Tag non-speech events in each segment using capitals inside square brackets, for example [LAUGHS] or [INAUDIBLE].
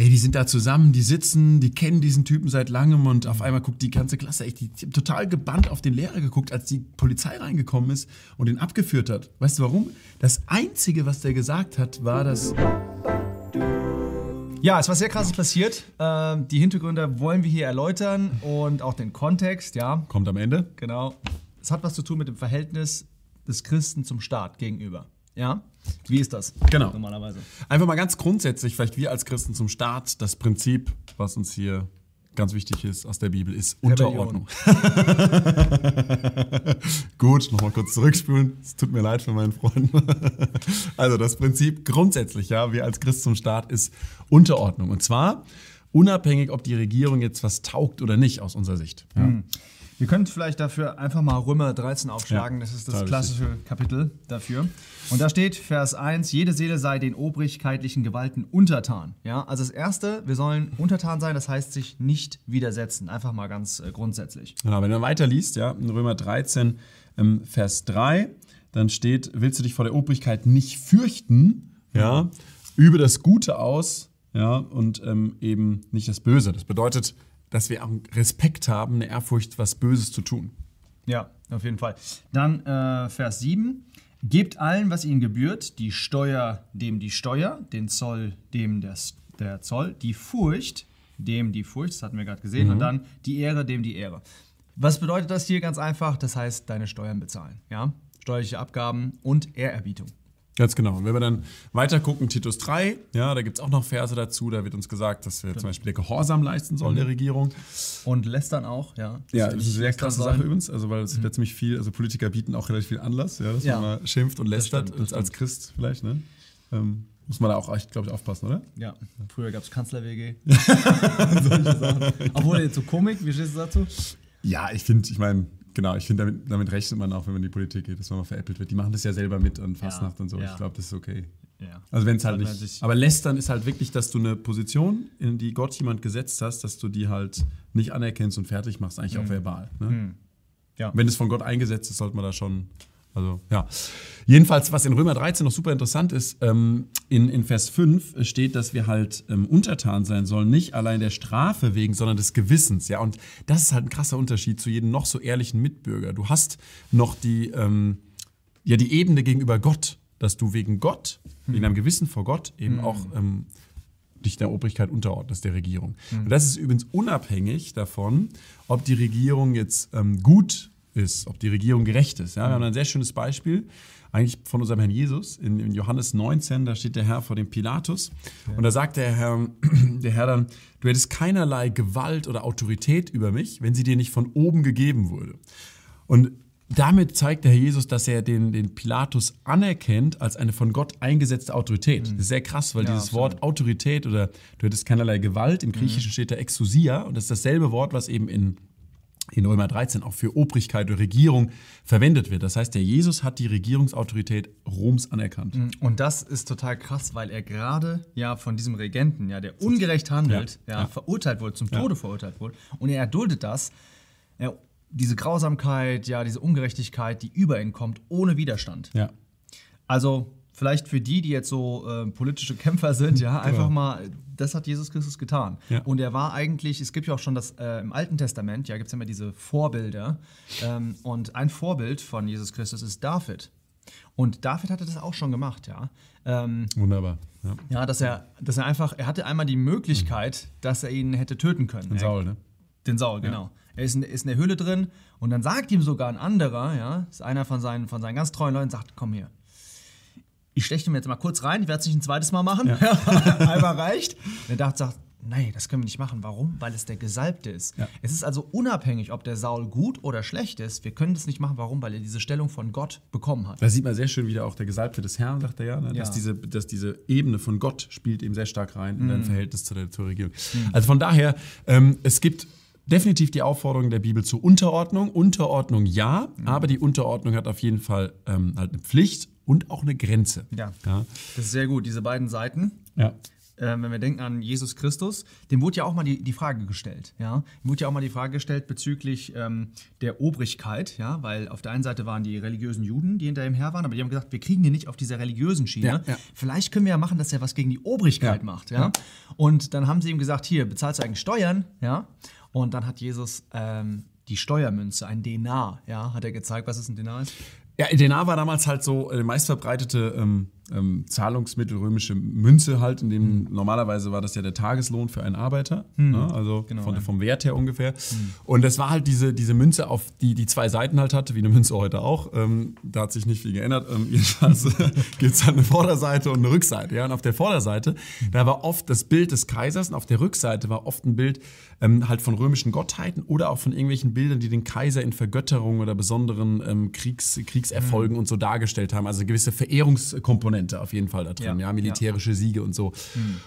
Ey, die sind da zusammen, die sitzen, die kennen diesen Typen seit langem und auf einmal guckt die ganze Klasse echt die, die haben total gebannt auf den Lehrer geguckt, als die Polizei reingekommen ist und ihn abgeführt hat. Weißt du warum? Das Einzige, was der gesagt hat, war, dass Ja, es war sehr krasses passiert. Ähm, die Hintergründe wollen wir hier erläutern und auch den Kontext, ja, kommt am Ende. genau. Es hat was zu tun mit dem Verhältnis des Christen zum Staat gegenüber. Ja? Wie ist das? Genau. Normalerweise. Einfach mal ganz grundsätzlich, vielleicht wir als Christen zum Staat, das Prinzip, was uns hier ganz wichtig ist aus der Bibel, ist Rebellion. Unterordnung. [LAUGHS] Gut, nochmal kurz zurückspulen. Es tut mir leid für meinen Freund. [LAUGHS] also das Prinzip grundsätzlich, ja, wir als Christ zum Staat ist Unterordnung. Und zwar unabhängig, ob die Regierung jetzt was taugt oder nicht aus unserer Sicht. Ja. Wir können vielleicht dafür einfach mal Römer 13 aufschlagen. Ja, das ist das klassische Kapitel dafür. Und da steht Vers 1, jede Seele sei den obrigkeitlichen Gewalten untertan. Ja, also das erste, wir sollen untertan sein, das heißt sich nicht widersetzen. Einfach mal ganz äh, grundsätzlich. Genau, wenn du weiter liest, ja, in Römer 13, ähm, Vers 3, dann steht, willst du dich vor der Obrigkeit nicht fürchten, ja, übe das Gute aus, ja, und ähm, eben nicht das Böse. Das bedeutet, dass wir auch Respekt haben, eine Ehrfurcht, was Böses zu tun. Ja, auf jeden Fall. Dann äh, Vers 7. Gebt allen, was ihnen gebührt, die Steuer dem die Steuer, den Zoll dem der, der Zoll, die Furcht dem die Furcht, das hatten wir gerade gesehen, und dann die Ehre dem die Ehre. Was bedeutet das hier ganz einfach? Das heißt, deine Steuern bezahlen. Ja? Steuerliche Abgaben und Ehrerbietung. Ganz genau. Und wenn wir dann weiter gucken, Titus 3, ja, da gibt es auch noch Verse dazu, da wird uns gesagt, dass wir zum Beispiel Gehorsam leisten sollen der Regierung. Und lästern auch, ja. Ja, das ist eine sehr krasse. Sache übrigens, also weil es wird ziemlich viel, also Politiker bieten auch relativ viel Anlass, ja, dass Ja. man mal schimpft und lästert, stimmt, das als, als Christ vielleicht, ne? Ähm, muss man da auch glaube ich, aufpassen, oder? Ja, früher gab es Kanzler-WG. [LAUGHS] Solche Sachen. Obwohl, jetzt so Komik, wie stehst du dazu? Ja, ich finde, ich meine, genau, ich finde, damit, damit rechnet man auch, wenn man in die Politik geht, dass man mal veräppelt wird. Die machen das ja selber mit an Fastnacht und so. ja. Ich glaube, das ist okay. Ja. Also wenn es halt nicht. Aber lästern ist halt wirklich, dass du eine Position, in die Gott jemand gesetzt hast, dass du die halt nicht anerkennst und fertig machst, eigentlich auch verbal. Ne? Ja. Wenn es von Gott eingesetzt ist, sollte man da schon. Also, ja. Jedenfalls, was in Römer 13 noch super interessant ist, ähm, in, in Vers 5 steht, dass wir halt ähm, untertan sein sollen, nicht allein der Strafe wegen, sondern des Gewissens. Ja, und das ist halt ein krasser Unterschied zu jedem noch so ehrlichen Mitbürger. Du hast noch die, ähm, ja, die Ebene gegenüber Gott, dass du wegen Gott, wegen deinem Gewissen vor Gott eben auch ähm, dich der Obrigkeit unterordnest, der Regierung. Und das ist übrigens unabhängig davon, ob die Regierung jetzt ähm, gut ist, ob die Regierung gerecht ist. Ja, wir haben ein sehr schönes Beispiel, eigentlich von unserem Herrn Jesus, in, in Johannes 19, da steht der Herr vor dem Pilatus und da sagt der Herr, [CLEARS THROAT] der Herr dann, du hättest keinerlei Gewalt oder Autorität über mich, wenn sie dir nicht von oben gegeben wurde. Und damit zeigt der Herr Jesus, dass er den, den Pilatus anerkennt als eine von Gott eingesetzte Autorität. Das ist sehr krass, weil Ja, dieses absolut. Wort Autorität oder du hättest keinerlei Gewalt, im Griechischen steht da Exousia und das ist dasselbe Wort, was eben in, in Römer 13 auch für Obrigkeit oder Regierung verwendet wird. Das heißt, der Jesus hat die Regierungsautorität Roms anerkannt. Und das ist total krass, weil er gerade ja von diesem Regenten, ja, der ungerecht handelt, Ja, ja, ja. verurteilt wurde, zum Tode verurteilt wurde. Und er erduldet das, ja, diese Grausamkeit, ja, diese Ungerechtigkeit, die über ihn kommt, ohne Widerstand. Ja. Also vielleicht für die, die jetzt so äh, politische Kämpfer sind, ja, einfach Genau. mal, das hat Jesus Christus getan. Ja. Und er war eigentlich, es gibt ja auch schon das äh, im Alten Testament, ja, gibt es immer diese Vorbilder. Ähm, und ein Vorbild von Jesus Christus ist David. Und David hatte das auch schon gemacht, ja. Ähm, Wunderbar. Ja. ja, dass er, dass er einfach, er hatte einmal die Möglichkeit, dass er ihn hätte töten können. Und Saul, ne? Den Saul, genau. Er ist in, ist in der Höhle drin und dann sagt ihm sogar ein anderer, ja, ist einer von seinen, von seinen ganz treuen Leuten, sagt, komm hier. Ich steche ihm jetzt mal kurz rein, ich werde es nicht ein zweites Mal machen. [LAUGHS] Einmal reicht. Und er dachte, sagt, nee, das können wir nicht machen. Warum? Weil es der Gesalbte ist. Ja. Es ist also unabhängig, ob der Saul gut oder schlecht ist. Wir können das nicht machen. Warum? Weil er diese Stellung von Gott bekommen hat. Da sieht man sehr schön wieder auch der Gesalbte des Herrn, sagt er ja, ne? dass, Ja. diese, dass diese Ebene von Gott spielt eben sehr stark rein in dein Verhältnis zu der, zur Regierung. Also von daher, ähm, es gibt definitiv die Aufforderung der Bibel zur Unterordnung. Unterordnung ja, aber die Unterordnung hat auf jeden Fall ähm, halt eine Pflicht und auch eine Grenze. Ja. Ja. Das ist sehr gut, diese beiden Seiten. ja. äh, wenn wir denken an Jesus Christus, dem wurde ja auch mal die, die Frage gestellt. Ja? Ihm wurde ja auch mal die Frage gestellt bezüglich ähm, der Obrigkeit, ja? weil auf der einen Seite waren die religiösen Juden, die hinter ihm her waren, aber die haben gesagt, wir kriegen den nicht auf dieser religiösen Schiene. Ja, ja. Vielleicht können wir ja machen, dass er was gegen die Obrigkeit Ja. macht. Ja? Und dann haben sie ihm gesagt, hier, bezahlst du eigentlich Steuern? Ja? Und dann hat Jesus ähm, die Steuermünze, ein Denar, ja, hat er gezeigt, was es ein Denar ist. Ja, Denar war damals halt so äh, meistverbreitete ähm, ähm, Zahlungsmittel, römische Münze halt, in dem normalerweise war das ja der Tageslohn für einen Arbeiter, ne? also Genau, von, ja. vom Wert her ungefähr. Und das war halt diese, diese Münze, auf die die zwei Seiten halt hatte, wie eine Münze heute auch. Ähm, da hat sich nicht viel geändert. Ähm, [LAUGHS] jedenfalls gibt es halt eine Vorderseite und eine Rückseite. Ja? Und auf der Vorderseite, da war oft das Bild des Kaisers und auf der Rückseite war oft ein Bild ähm, halt von römischen Gottheiten oder auch von irgendwelchen Bildern, die den Kaiser in Vergötterung oder besonderen ähm, Kriegs, Kriegserfolgen und so dargestellt haben. Also eine gewisse Verehrungskomponente auf jeden Fall da drin, Ja, ja, militärische Siege und so.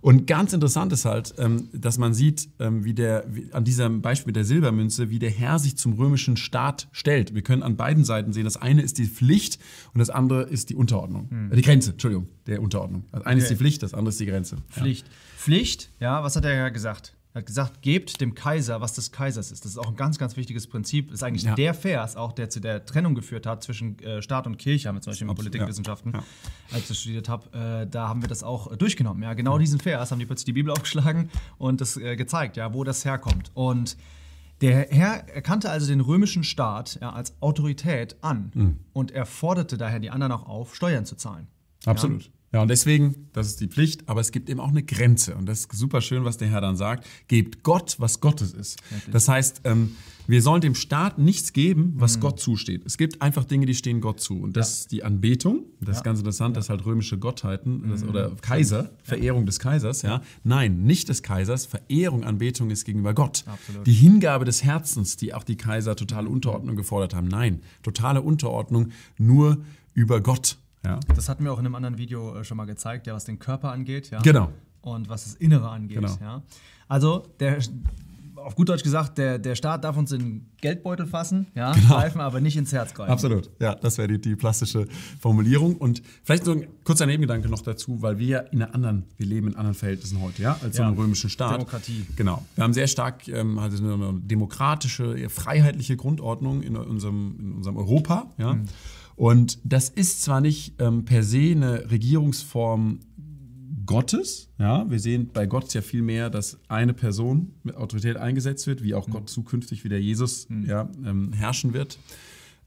Und ganz interessant ist halt, ähm, dass man sieht, ähm, wie der, wie, an diesem Beispiel mit der Silbermünze, wie der Herr sich zum römischen Staat stellt. Wir können an beiden Seiten sehen, das eine ist die Pflicht und das andere ist die Unterordnung. Äh, die Grenze, Entschuldigung, der Unterordnung. Das eine ist Okay. die Pflicht, das andere ist die Grenze. Ja. Pflicht. Pflicht, ja, was hat er ja gesagt? Er hat gesagt, gebt dem Kaiser, was des Kaisers ist. Das ist auch ein ganz, ganz wichtiges Prinzip. Das ist eigentlich Ja. der Vers, auch der zu der Trennung geführt hat zwischen äh, Staat und Kirche, haben wir zum Beispiel in Politikwissenschaften, ja. als ich studiert habe, äh, da haben wir das auch äh, durchgenommen. Ja, genau diesen Vers haben die plötzlich die Bibel aufgeschlagen und das äh, gezeigt, ja, wo das herkommt. Und der Herr erkannte also den römischen Staat ja, als Autorität an Mhm. und er forderte daher die anderen auch auf, Steuern zu zahlen. Absolut. Ja, und deswegen, das ist die Pflicht, aber es gibt eben auch eine Grenze. Und das ist super schön, was der Herr dann sagt. Gebt Gott, was Gottes ist. Das heißt, ähm, wir sollen dem Staat nichts geben, was Gott zusteht. Es gibt einfach Dinge, die stehen Gott zu. Und das ist die Anbetung. Das ist ganz interessant, dass halt römische Gottheiten das, oder Kaiser, Verehrung des Kaisers, ja. Nein, nicht des Kaisers. Verehrung, Anbetung ist gegenüber Gott. Absolut. Die Hingabe des Herzens, die auch die Kaiser totale Unterordnung gefordert haben. Nein, totale Unterordnung nur über Gott. Ja. Das hatten wir auch in einem anderen Video äh, schon mal gezeigt, ja, was den Körper angeht, ja. Genau. Und was das Innere angeht, Genau. ja. Also, der, auf gut Deutsch gesagt, der, der Staat darf uns in den Geldbeutel fassen, ja, greifen, aber nicht ins Herz greifen. Genau. Absolut, ja, das wäre die, die plastische Formulierung. Und vielleicht so ein kurzer Nebengedanke noch dazu, weil wir ja in einer anderen, wir leben in anderen Verhältnissen heute, ja, als so Ja. einem römischen Staat. Demokratie. Genau. Wir haben sehr stark ähm, also eine demokratische, freiheitliche Grundordnung in unserem, in unserem Europa, ja. Mhm. Und das ist zwar nicht ähm, per se eine Regierungsform Gottes. Ja, wir sehen bei Gott ja viel mehr, dass eine Person mit Autorität eingesetzt wird, wie auch Gott zukünftig wie der Jesus ja, ähm, herrschen wird.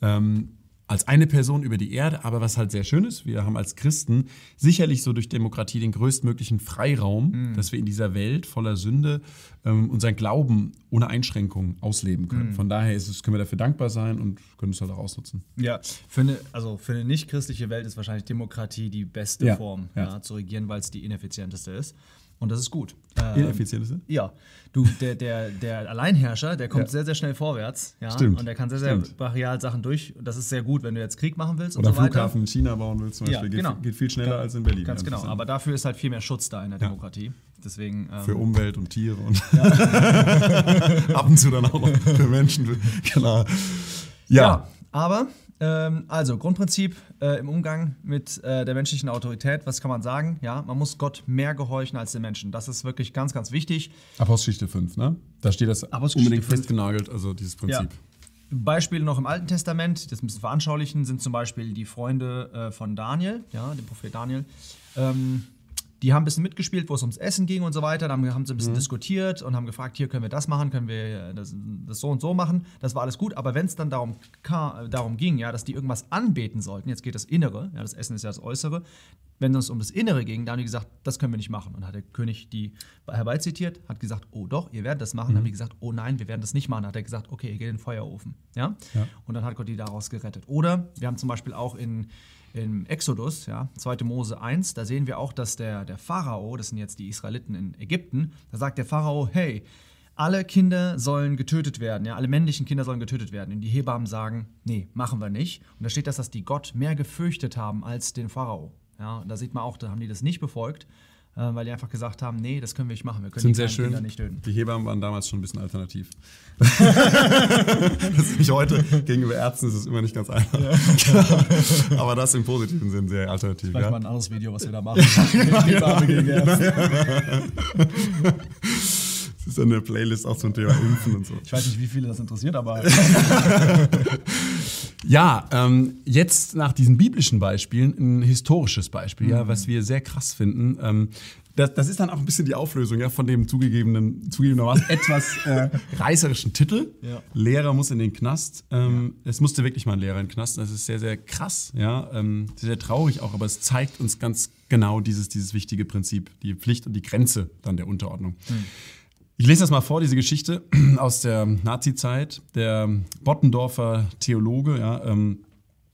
Ähm, als eine Person über die Erde, aber was halt sehr schön ist, wir haben als Christen sicherlich so durch Demokratie den größtmöglichen Freiraum, dass wir in dieser Welt voller Sünde ähm, unseren Glauben ohne Einschränkungen ausleben können. Von daher ist es, können wir dafür dankbar sein und können es halt auch ausnutzen. Ja, für eine, also für eine nicht-christliche Welt ist wahrscheinlich Demokratie die beste Ja, Form ja. ja, zu regieren, weil es die ineffizienteste ist. Und das ist gut. Ähm, Ineffizienteste? Ja, du, der, der, der Alleinherrscher, der kommt Ja. sehr, sehr schnell vorwärts. Ja? Stimmt. Und der kann sehr, sehr Stimmt. brachial Sachen durch. Und das ist sehr gut, wenn du jetzt Krieg machen willst Oder und so weiter. Flughafen in China bauen willst zum Ja, Beispiel, genau. geht, geht viel schneller als in Berlin. Ganz Ja, genau. Aber dafür ist halt viel mehr Schutz da in der Demokratie. Deswegen. Ähm, Für Umwelt und Tiere und [LAUGHS] ab und zu dann auch noch für Menschen. Genau. Ja. Ja, aber ähm, also Grundprinzip äh, im Umgang mit äh, der menschlichen Autorität, was kann man sagen? Ja, man muss Gott mehr gehorchen als den Menschen. Das ist wirklich ganz, ganz wichtig. Apostelgeschichte 5, ne? Da steht das unbedingt 5. festgenagelt, also dieses Prinzip. Beispiele noch im Alten Testament, das ein bisschen veranschaulichen, sind zum Beispiel die Freunde äh, von Daniel, ja, dem Prophet Daniel. Ähm, die haben ein bisschen mitgespielt, wo es ums Essen ging und so weiter. Da haben, sie ein bisschen diskutiert und haben gefragt, hier können wir das machen, können wir das, das so und so machen. Das war alles gut. Aber wenn es dann darum, äh, darum ging, ja, dass die irgendwas anbeten sollten, jetzt geht das Innere, ja, das Essen ist ja das Äußere. Wenn es um das Innere ging, dann haben die gesagt, das können wir nicht machen. Und hat der König die herbeizitiert, hat gesagt, oh doch, ihr werdet das machen. Dann haben die gesagt, oh nein, wir werden das nicht machen. Dann hat er gesagt, okay, ihr geht in den Feuerofen. Ja? Und dann hat Gott die daraus gerettet. Oder wir haben zum Beispiel auch in im Exodus, ja, 2. Mose 1, da sehen wir auch, dass der, der Pharao, das sind jetzt die Israeliten in Ägypten, da sagt der Pharao, hey, alle Kinder sollen getötet werden, ja, alle männlichen Kinder sollen getötet werden. Und die Hebammen sagen, nee, machen wir nicht. Und da steht das, dass die Gott mehr gefürchtet haben als den Pharao. Ja, und da sieht man auch, da haben die das nicht befolgt. äh, weil die einfach gesagt haben, nee, das können wir nicht machen, wir können Sind die sehr schön. Kinder nicht töten. Die Hebammen waren damals schon ein bisschen alternativ. [LAUGHS] das ist nicht heute. Gegenüber Ärzten ist es immer nicht ganz einfach. [LAUGHS] Aber das im positiven Sinn sehr alternativ. Vielleicht Ja? mal ein anderes Video, was wir da machen. [LAUGHS] Hebamme gegen Ärzte. Das ist eine Playlist auch zum Thema Impfen und so. Ich weiß nicht, wie viele das interessiert, aber Ja, ähm, jetzt nach diesen biblischen Beispielen ein historisches Beispiel, ja, was wir sehr krass finden. Ähm, das, das ist dann auch ein bisschen die Auflösung ja, von dem zugegebenen, zugegebenermaßen [LAUGHS] etwas äh, reißerischen Titel. Ja. Lehrer muss in den Knast. Ähm, Es musste wirklich mal ein Lehrer in den Knast. Das ist sehr, sehr krass, ja, ähm, sehr, sehr traurig auch, aber es zeigt uns ganz genau dieses, dieses wichtige Prinzip, die Pflicht und die Grenze dann der Unterordnung. Ich lese das mal vor, diese Geschichte [CLEARS THROAT] aus der Nazi-Zeit. Der Bottendorfer Theologe, ja, ähm,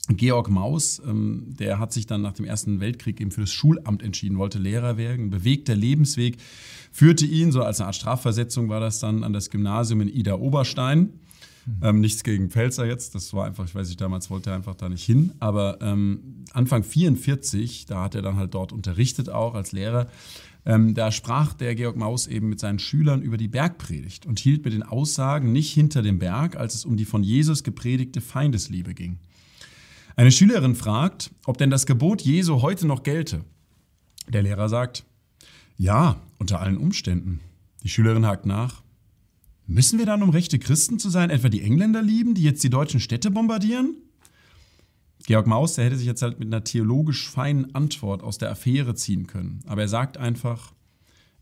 Georg Maus, ähm, der hat sich dann nach dem Ersten Weltkrieg eben für das Schulamt entschieden, wollte Lehrer werden. Bewegter Lebensweg führte ihn, so als eine Art Strafversetzung war das dann, an das Gymnasium in Ida Oberstein. Ähm, nichts gegen Pfälzer jetzt, das war einfach, ich weiß nicht, damals wollte er einfach da nicht hin. Aber ähm, Anfang 44, da hat er dann halt dort unterrichtet auch als Lehrer. Ähm, da sprach der Georg Maus eben mit seinen Schülern über die Bergpredigt und hielt mit den Aussagen nicht hinter dem Berg, als es um die von Jesus gepredigte Feindesliebe ging. Eine Schülerin fragt, ob denn das Gebot Jesu heute noch gelte. Der Lehrer sagt, ja, unter allen Umständen. Die Schülerin hakt nach. Müssen wir dann, um rechte Christen zu sein, etwa die Engländer lieben, die jetzt die deutschen Städte bombardieren? Georg Maus, der hätte sich jetzt halt mit einer theologisch feinen Antwort aus der Affäre ziehen können. Aber er sagt einfach,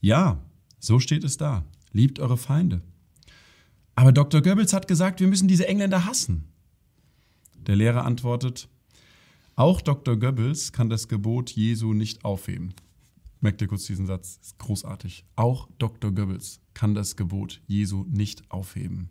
ja, so steht es da. Liebt eure Feinde. Aber Dr. Goebbels hat gesagt, wir müssen diese Engländer hassen. Der Lehrer antwortet, auch Dr. Goebbels kann das Gebot Jesu nicht aufheben. Merkt ihr kurz diesen Satz, ist großartig. Auch Dr. Goebbels kann das Gebot Jesu nicht aufheben.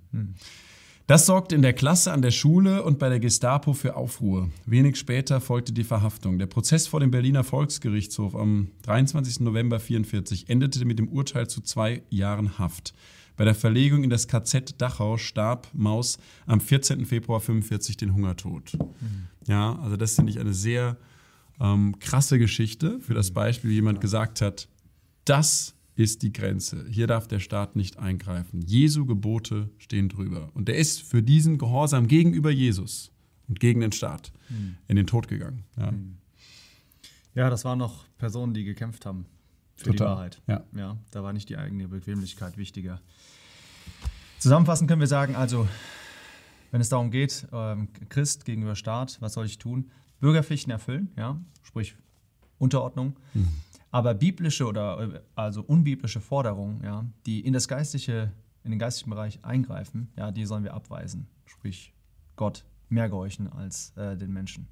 Das sorgte in der Klasse, an der Schule und bei der Gestapo für Aufruhr. Wenig später folgte die Verhaftung. Der Prozess vor dem Berliner Volksgerichtshof am 23. November 1944 endete mit dem Urteil zu zwei Jahren Haft. Bei der Verlegung in das KZ Dachau starb Maus am 14. Februar 1945 den Hungertod. Ja, also das finde ich eine sehr ähm, krasse Geschichte für das Beispiel, wie jemand gesagt hat, das ist die Grenze. Hier darf der Staat nicht eingreifen. Jesu Gebote stehen drüber. Und er ist für diesen Gehorsam gegenüber Jesus und gegen den Staat in den Tod gegangen. Ja. ja, das waren noch Personen, die gekämpft haben für die Total, Wahrheit. ja. ja, da war nicht die eigene Bequemlichkeit wichtiger. Zusammenfassend können wir sagen, also, wenn es darum geht, ähm, Christ gegenüber Staat, was soll ich tun? Bürgerpflichten erfüllen, ja, sprich Unterordnung. Aber biblische oder äh, also unbiblische Forderungen, ja, die in das geistliche, in den geistlichen Bereich eingreifen, ja, die sollen wir abweisen. Sprich, Gott mehr gehorchen als äh, den Menschen.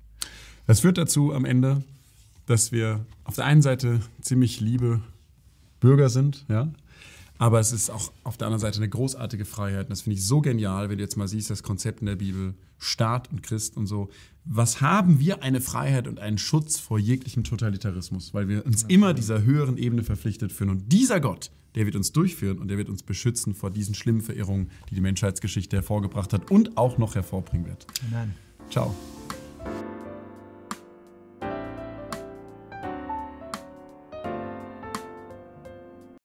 Das führt dazu am Ende, dass wir auf der einen Seite ziemlich liebe Bürger sind, ja. Aber es ist auch auf der anderen Seite eine großartige Freiheit. Und das finde ich so genial, wenn du jetzt mal siehst, das Konzept in der Bibel, Staat und Christ und so. Was haben wir eine Freiheit und einen Schutz vor jeglichem Totalitarismus? Weil wir uns immer dieser höheren Ebene verpflichtet fühlen. Und dieser Gott, der wird uns durchführen und der wird uns beschützen vor diesen schlimmen Verirrungen, die die Menschheitsgeschichte hervorgebracht hat und auch noch hervorbringen wird. Amen. Ciao.